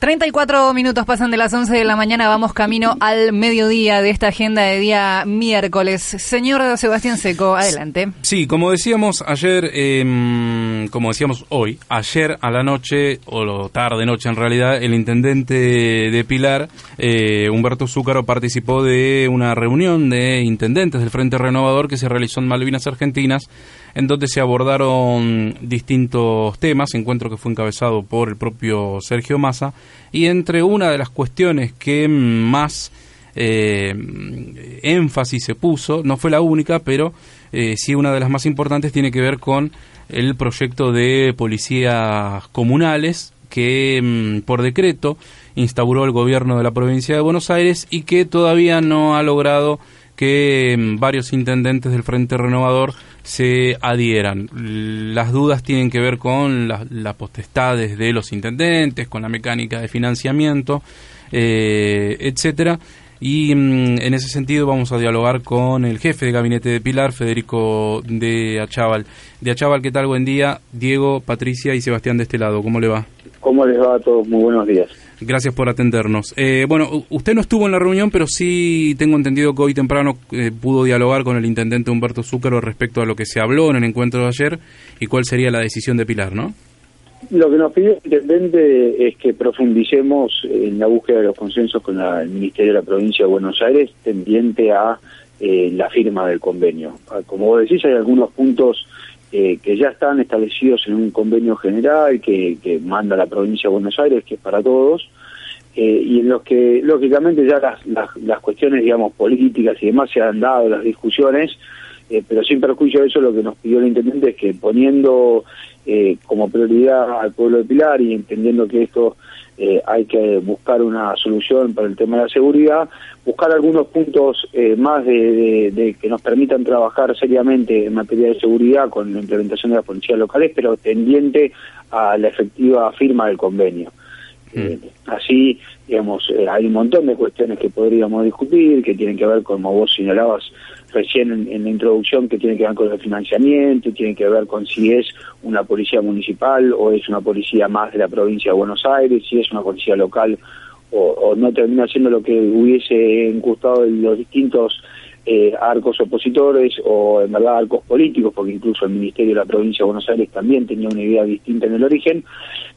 34 minutos pasan de las 11 de la mañana, vamos camino al mediodía de esta agenda de día miércoles. Señor Sebastián Seco, adelante. Sí, como decíamos ayer, em, como decíamos hoy, ayer a la noche, o tarde noche en realidad, el intendente de Pilar, eh, Humberto Zúcaro, participó de una reunión de intendentes del Frente Renovador que se realizó en Malvinas Argentinas en donde se abordaron distintos temas, encuentro que fue encabezado por el propio Sergio Massa, y entre una de las cuestiones que más eh, énfasis se puso, no fue la única, pero eh, sí una de las más importantes tiene que ver con el proyecto de policías comunales que mm, por decreto instauró el gobierno de la provincia de Buenos Aires y que todavía no ha logrado que mm, varios intendentes del Frente Renovador se adhieran. Las dudas tienen que ver con las potestades de los intendentes, con la mecánica de financiamiento, eh, etcétera. Y mm, en ese sentido vamos a dialogar con el jefe de gabinete de Pilar, Federico de Achaval. De Achaval, ¿qué tal? Buen día. Diego, Patricia y Sebastián de este lado. ¿Cómo le va? ¿Cómo les va a todos? Muy buenos días. Gracias por atendernos. Eh, bueno, usted no estuvo en la reunión, pero sí tengo entendido que hoy temprano eh, pudo dialogar con el intendente Humberto Zúcaro respecto a lo que se habló en el encuentro de ayer y cuál sería la decisión de Pilar, ¿no? Lo que nos pidió el intendente es que profundicemos en la búsqueda de los consensos con el Ministerio de la Provincia de Buenos Aires tendiente a eh, la firma del convenio. Ah, como vos decís, hay algunos puntos eh, que ya están establecidos en un convenio general que, que, manda la provincia de Buenos Aires, que es para todos, eh, y en los que lógicamente ya las, las, las, cuestiones, digamos, políticas y demás se han dado, las discusiones, eh, pero sin perjuicio de eso lo que nos pidió el intendente es que poniendo eh, como prioridad al pueblo de Pilar y entendiendo que esto eh, hay que buscar una solución para el tema de la seguridad, buscar algunos puntos eh, más de, que nos permitan trabajar seriamente en materia de seguridad con la implementación de las policías locales, pero tendiente a la efectiva firma del convenio. Mm. Eh, así, digamos, hay un montón de cuestiones que podríamos discutir, que tienen que ver, como vos señalabas, recién en, la introducción que tiene que ver con el financiamiento, tiene que ver con si es una policía municipal o es una policía más de la provincia de Buenos Aires, si es una policía local o, no termina siendo lo que hubiese gustado en los distintos eh, arcos opositores o en verdad arcos políticos, porque incluso el Ministerio de la Provincia de Buenos Aires también tenía una idea distinta en el origen,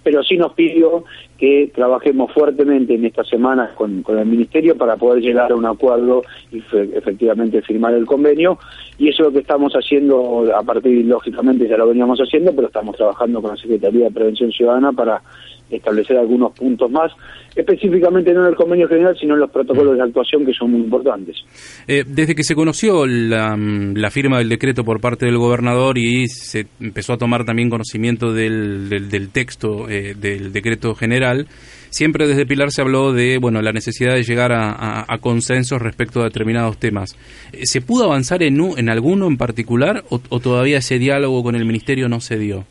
pero sí nos pidió que trabajemos fuertemente en estas semanas con, el Ministerio para poder llegar a un acuerdo y efectivamente firmar el convenio. Y eso es lo que estamos haciendo, a partir, lógicamente ya lo veníamos haciendo, pero estamos trabajando con la Secretaría de Prevención Ciudadana para establecer algunos puntos más, específicamente no en el convenio general, sino en los protocolos de actuación que son muy importantes. Eh, desde que se conoció la, firma del decreto por parte del gobernador y se empezó a tomar también conocimiento del, del, texto eh, del decreto general, siempre desde Pilar se habló de bueno la necesidad de llegar a, consensos respecto a determinados temas. Eh, ¿Se pudo avanzar en, en alguno en particular o todavía ese diálogo con el ministerio no se dio?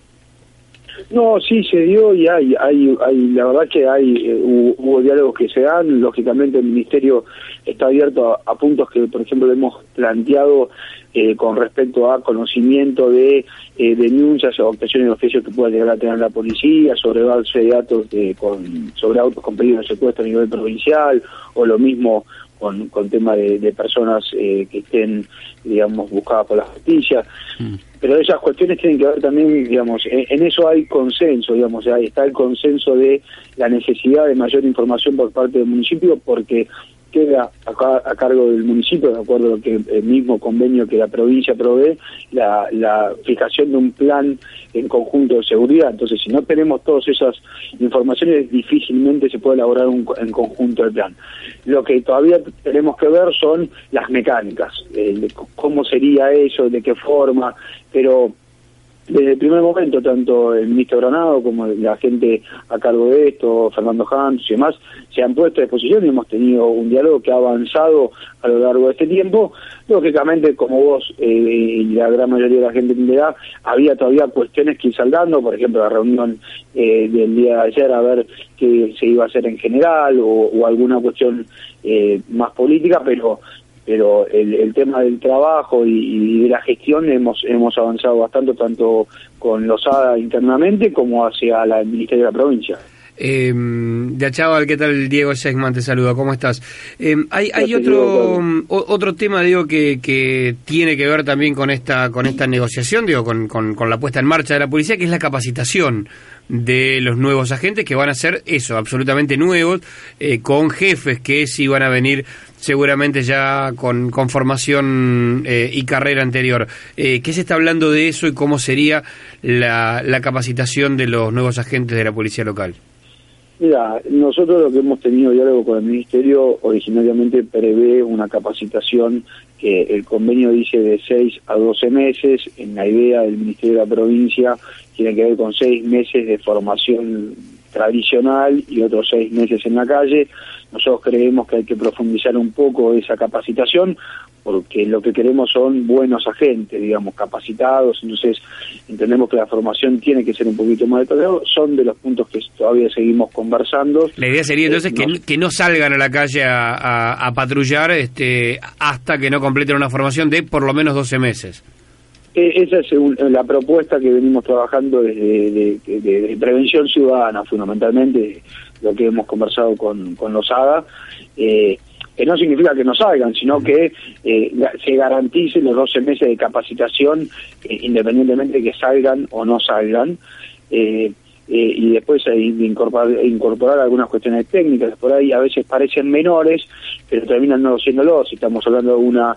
No, sí se dio y hay, hay, hay la verdad que hay eh, hubo, diálogos que se dan, lógicamente el ministerio está abierto a, puntos que, por ejemplo, hemos planteado eh, con respecto a conocimiento de eh, denuncias o obtenciones de oficios que pueda llegar a tener la policía sobre base de datos de, con, sobre autos con pedido de secuestro a nivel provincial o lo mismo con, con tema de, personas que estén, digamos, buscadas por la justicia. Mm pero esas cuestiones tienen que ver también, digamos, en, eso hay consenso, digamos, ahí está el consenso de la necesidad de mayor información por parte del municipio porque queda acá a cargo del municipio, de acuerdo a que el mismo convenio que la provincia provee, la, la fijación de un plan en conjunto de seguridad. Entonces, si no tenemos todas esas informaciones, difícilmente se puede elaborar un en conjunto el plan. Lo que todavía tenemos que ver son las mecánicas, cómo sería eso, de qué forma, pero desde el primer momento, tanto el ministro Granado como la gente a cargo de esto, Fernando Hans y demás, se han puesto a disposición y hemos tenido un diálogo que ha avanzado a lo largo de este tiempo. Lógicamente, como vos eh, y la gran mayoría de la gente entenderá, había todavía cuestiones que ir saldando, por ejemplo, la reunión eh, del día de ayer a ver qué se iba a hacer en general o, alguna cuestión eh, más política, pero pero el, tema del trabajo y, de la gestión hemos hemos avanzado bastante tanto con los ADA internamente como hacia la, el Ministerio de la Provincia. Eh, de Achaval, ¿qué tal? Diego Segman te saluda, ¿cómo estás? Eh, hay hay otro otro tema, digo, que, que tiene que ver también con esta con esta negociación, digo, con, con, con la puesta en marcha de la policía, que es la capacitación de los nuevos agentes que van a ser eso, absolutamente nuevos, eh, con jefes que sí van a venir seguramente ya con, con formación eh, y carrera anterior. Eh, ¿Qué se está hablando de eso y cómo sería la, la capacitación de los nuevos agentes de la policía local? Mira, nosotros lo que hemos tenido diálogo con el Ministerio originariamente prevé una capacitación que el convenio dice de 6 a 12 meses, en la idea del Ministerio de la Provincia tiene que ver con 6 meses de formación tradicional y otros 6 meses en la calle. Nosotros creemos que hay que profundizar un poco esa capacitación porque lo que queremos son buenos agentes, digamos, capacitados, entonces entendemos que la formación tiene que ser un poquito más detallada, son de los puntos que todavía seguimos conversando. La idea sería entonces que, que, no salgan a la calle a, patrullar este, hasta que no completen una formación de por lo menos 12 meses. E, esa es la propuesta que venimos trabajando desde de, prevención ciudadana, fundamentalmente, lo que hemos conversado con, con los ADA. Eh, que no significa que no salgan, sino que eh, se garanticen los 12 meses de capacitación eh, independientemente de que salgan o no salgan. Eh, y después incorporar, incorporar algunas cuestiones técnicas, por ahí a veces parecen menores, pero terminan no siéndolo, si estamos hablando de una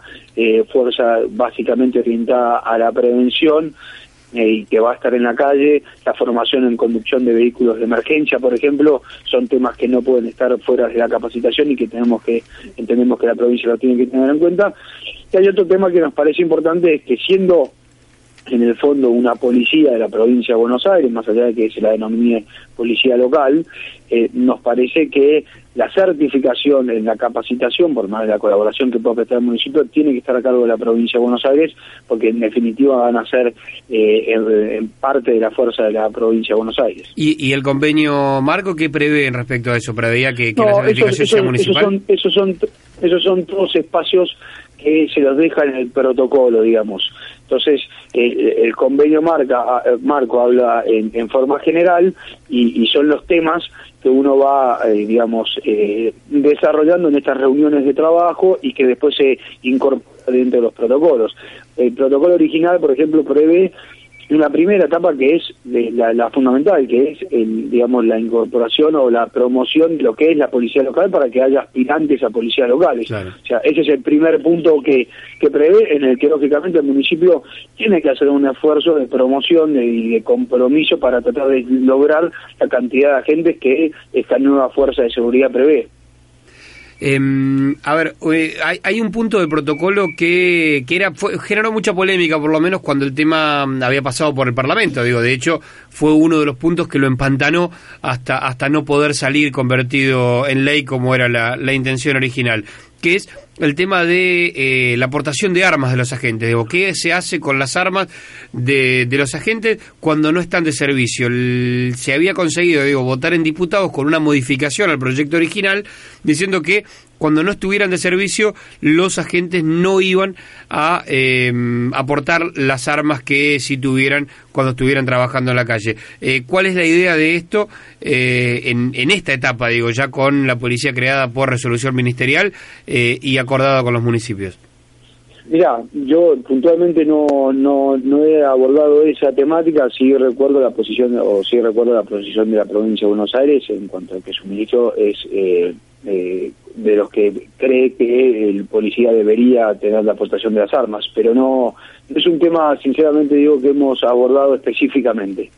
fuerza básicamente orientada a la prevención, eh, y que va a estar en la calle, la formación en conducción de vehículos de emergencia, por ejemplo, son temas que no pueden estar fuera de la capacitación y que tenemos que entendemos que la provincia lo tiene que tener en cuenta. Y hay otro tema que nos parece importante es que siendo en el fondo una policía de la provincia de Buenos Aires, más allá de que se la denomine policía local, eh, nos parece que la certificación en la capacitación, por más de la colaboración que pueda prestar el municipio, tiene que estar a cargo de la provincia de Buenos Aires, porque en definitiva van a ser eh, en, parte de la fuerza de la provincia de Buenos Aires. ¿Y, el convenio marco qué prevé en respecto a eso? ¿Preveía que, la certificación sea municipal? Esos son, esos son todos espacios que se los deja en el protocolo, digamos. Entonces, el convenio marca, marco habla en, forma general y, son los temas que uno va, eh, digamos, eh, desarrollando en estas reuniones de trabajo y que después se incorpora dentro de los protocolos. El protocolo original, por ejemplo, prevé una primera etapa que es la, fundamental, que es el, digamos la incorporación o la promoción de lo que es la policía local para que haya aspirantes a policías locales. O sea, ese es el primer punto que, que prevé, en el que lógicamente el municipio tiene que hacer un esfuerzo de promoción y de, compromiso para tratar de lograr la cantidad de agentes que esta nueva fuerza de seguridad prevé. Eh, a ver, eh, hay, un punto del protocolo que, que era generó mucha polémica, por lo menos cuando el tema había pasado por el Parlamento. Digo, de hecho, fue uno de los puntos que lo empantanó hasta, hasta no poder salir convertido en ley como era la, la intención original que es el tema de eh, la aportación de armas de los agentes. Digo, ¿qué se hace con las armas de, de los agentes cuando no están de servicio? se había conseguido, digo, votar en diputados con una modificación al proyecto original diciendo que cuando no estuvieran de servicio, los agentes no iban a em, aportar las armas que si tuvieran cuando estuvieran trabajando en la calle. Eh, ¿Cuál es la idea de esto eh, en, en, esta etapa, digo, ya con la policía creada por resolución ministerial eh, y acordada con los municipios? Mira, yo puntualmente no, no, no he abordado esa temática, sí recuerdo la posición, o sí recuerdo la posición de la provincia de Buenos Aires en cuanto a que su ministro es eh, de los que cree que el policía debería tener la aportación de las armas, pero no, es un tema, sinceramente digo, que hemos abordado específicamente.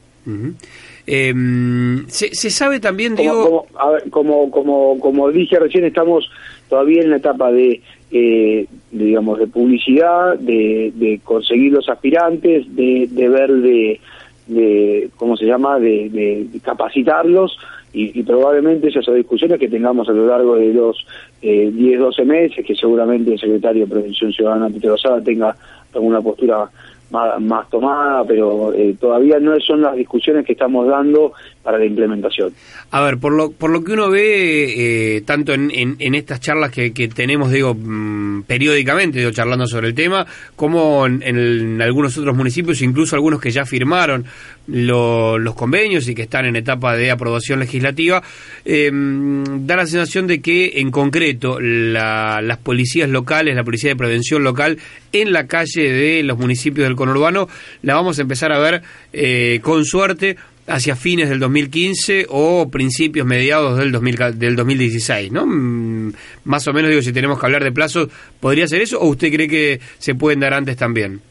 Em, se, se, sabe también, como, digo... Como, a ver, como, como, como dije recién, estamos todavía en la etapa de, eh, digamos, de publicidad, de, de conseguir los aspirantes, de, de ver de, de, ¿cómo se llama?, de, de capacitarlos y, y, probablemente esas discusiones que tengamos a lo largo de los eh, 10, 12 meses, que seguramente el secretario de Prevención Ciudadana, Peter Rosada, tenga alguna postura más, tomada, pero eh, todavía no son las discusiones que estamos dando para la implementación. A ver, por lo, por lo que uno ve, eh, tanto en, en, estas charlas que, que tenemos, digo, mmm, periódicamente, digo, charlando sobre el tema, como en, algunos otros municipios, incluso algunos que ya firmaron lo, los convenios y que están en etapa de aprobación legislativa, eh, da la sensación de que, en concreto, la, las policías locales, la policía de prevención local, en la calle de los municipios del conurbano, la vamos a empezar a ver eh, con suerte hacia fines del 2015 o principios mediados del, 2000, del 2016, ¿no? Mm, más o menos, digo, si tenemos que hablar de plazos, ¿podría ser eso o usted cree que se pueden dar antes también?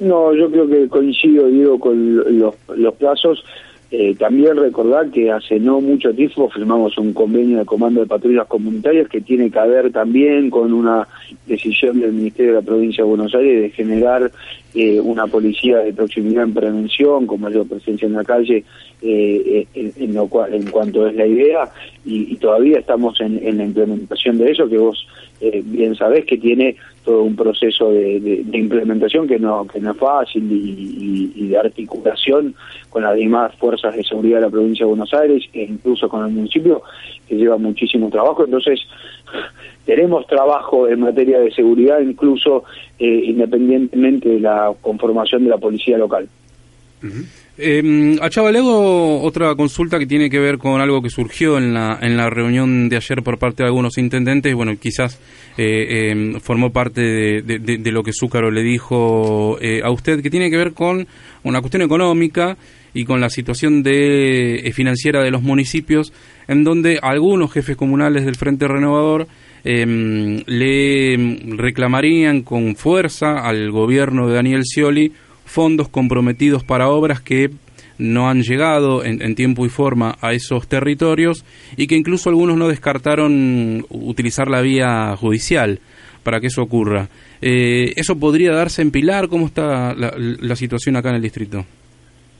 No, yo creo que coincido, digo, con los, los plazos. Eh, también recordar que hace no mucho tiempo firmamos un convenio de comando de patrullas comunitarias que tiene que ver también con una decisión del Ministerio de la Provincia de Buenos Aires de generar eh, una policía de proximidad en prevención con mayor presencia en la calle eh, en, en, lo cual, en cuanto es la idea y, y todavía estamos en, la implementación de eso que vos eh, bien sabés que tiene todo un proceso de, de, implementación que no que no es fácil y, de articulación con las demás fuerzas de seguridad de la provincia de Buenos Aires e incluso con el municipio que lleva muchísimo trabajo entonces tenemos trabajo en materia de seguridad incluso eh, independientemente de la conformación de la policía local. Eh, a Chavalego, otra consulta que tiene que ver con algo que surgió en la, en la reunión de ayer por parte de algunos intendentes, bueno, quizás eh, eh, formó parte de, lo que Zúcaro le dijo a usted, que tiene que ver con una cuestión económica y con la situación de, financiera de los municipios, en donde algunos jefes comunales del Frente Renovador le reclamarían con fuerza al gobierno de Daniel Scioli fondos comprometidos para obras que no han llegado en, en, tiempo y forma a esos territorios y que incluso algunos no descartaron utilizar la vía judicial para que eso ocurra. Eh, ¿Eso podría darse en Pilar? ¿Cómo está la, la situación acá en el distrito?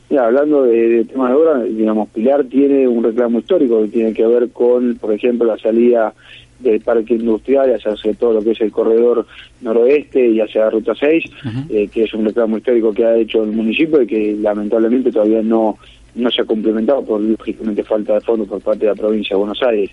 Ya, hablando de, de temas de obra, digamos, Pilar tiene un reclamo histórico que tiene que ver con, por ejemplo, la salida del parque industrial hacia todo lo que es el corredor noroeste y hacia la ruta 6, uh -huh. eh, que es un reclamo histórico que ha hecho el municipio y que lamentablemente todavía no no se ha complementado por lógicamente falta de fondos por parte de la provincia de Buenos Aires.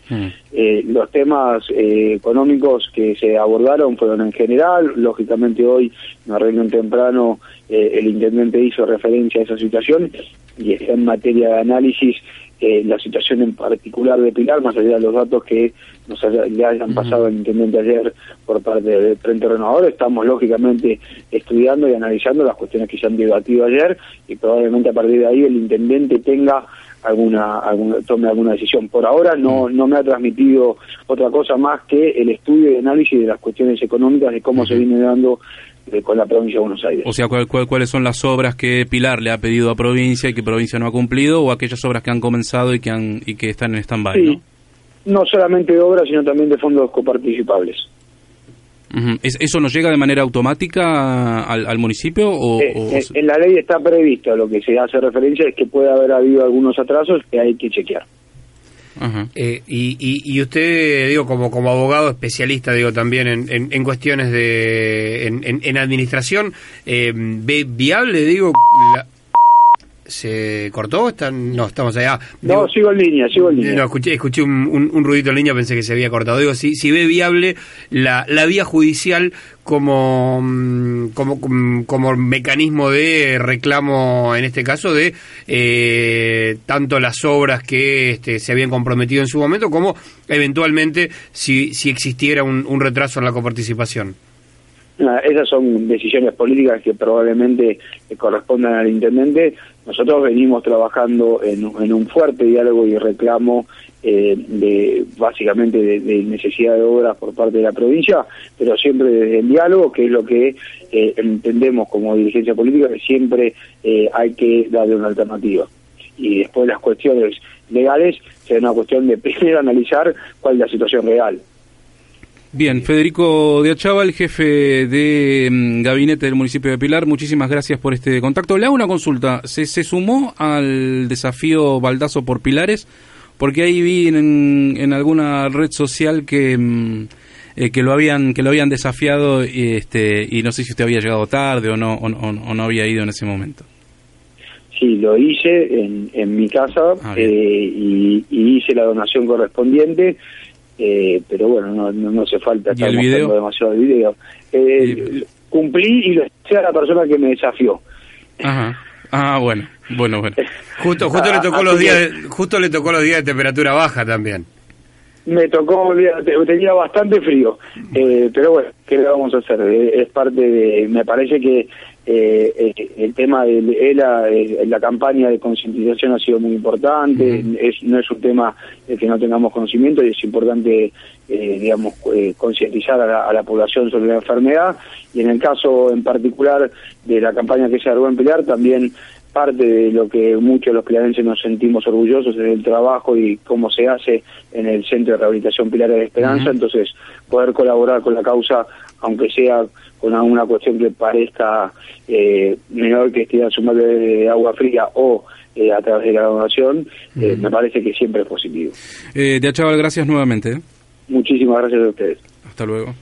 Eh, los temas eh, económicos que se abordaron fueron en general, lógicamente hoy en reunión temprano eh, el intendente hizo referencia a esa situación y está en materia de análisis eh, la situación en particular de Pilar, más allá de los datos que nos haya, le hayan pasado al intendente ayer por parte del Frente Renovador, estamos lógicamente estudiando y analizando las cuestiones que se han debatido ayer y probablemente a partir de ahí el intendente tenga alguna, alguna tome alguna decisión. Por ahora no no me ha transmitido otra cosa más que el estudio y análisis de las cuestiones económicas de cómo uh -huh. se viene dando eh, con la provincia de Buenos Aires. O sea, ¿cuál, cuál, ¿cuáles son las obras que Pilar le ha pedido a provincia y que provincia no ha cumplido o aquellas obras que han comenzado y que han y que están en stand-by? Sí. ¿no? no solamente de obras, sino también de fondos coparticipables. Uh -huh. ¿Eso nos llega de manera automática al, al municipio? O, eh, o... Eh, en la ley está previsto, lo que se hace referencia es que puede haber habido algunos atrasos que hay que chequear. Uh -huh. eh, y, y, y, usted, digo, como, como abogado especialista, digo, también en, en, en cuestiones de en, en administración, eh, ¿ve viable, digo, la, ¿Se cortó? ¿Están? No, estamos allá. Digo, no, sigo en línea, sigo en línea. No, escuché, escuché un, un, un, ruidito en línea, pensé que se había cortado. Digo, si, si ve viable la, la vía judicial como, mm, como, como mecanismo de reclamo, en este caso, de eh, tanto las obras que este, se habían comprometido en su momento, como eventualmente si, si existiera un, un retraso en la coparticipación. Esas son decisiones políticas que probablemente correspondan al intendente. Nosotros venimos trabajando en, en un fuerte diálogo y reclamo eh, de básicamente de, necesidad de obras por parte de la provincia, pero siempre desde el diálogo, que es lo que eh, entendemos como dirigencia política, que siempre eh, hay que darle una alternativa. y después las cuestiones legales será una cuestión de primero analizar cuál es la situación real. Bien, Federico de el jefe de mm, gabinete del municipio de Pilar, muchísimas gracias por este contacto. Le hago una consulta. ¿Se, se sumó al desafío Baldazo por Pilares? Porque ahí vi en, en alguna red social que, mm, eh, que lo habían que lo habían desafiado y, este, y no sé si usted había llegado tarde o no, o, o- o no había ido en ese momento. Sí, lo hice en, en mi casa Ah, eh, y, y hice la donación correspondiente, eh, pero bueno, no, no, no hace falta ¿Y estar mostrando video? demasiado el video. Eh, Cumplí y lo hice a la persona que me desafió. Ajá. Ah, bueno, bueno, bueno. Justo, justo le tocó Así los días, de- justo le tocó los días de temperatura baja también. Me tocó, te- tenía bastante frío, eh, pero bueno, ¿qué le vamos a hacer? Eh, es parte de, me parece que eh, eh, el tema de de la, eh, la campaña de concientización ha sido muy importante, es, no es un tema de que no tengamos conocimiento y es importante, eh, digamos, eh, concientizar a la, a la población sobre la enfermedad. Y en el caso en particular de la campaña que se armó en Pilar también parte de lo que muchos de los pilarenses nos sentimos orgullosos es el trabajo y cómo se hace en el Centro de Rehabilitación Pilar de Esperanza, entonces poder colaborar con la causa, aunque sea con alguna cuestión que parezca eh, menor que estirar su madre de agua fría o eh, a través de la donación, eh, me parece que siempre es positivo. Eh, de Achaval, gracias nuevamente. ¿eh? Muchísimas gracias a ustedes. Hasta luego.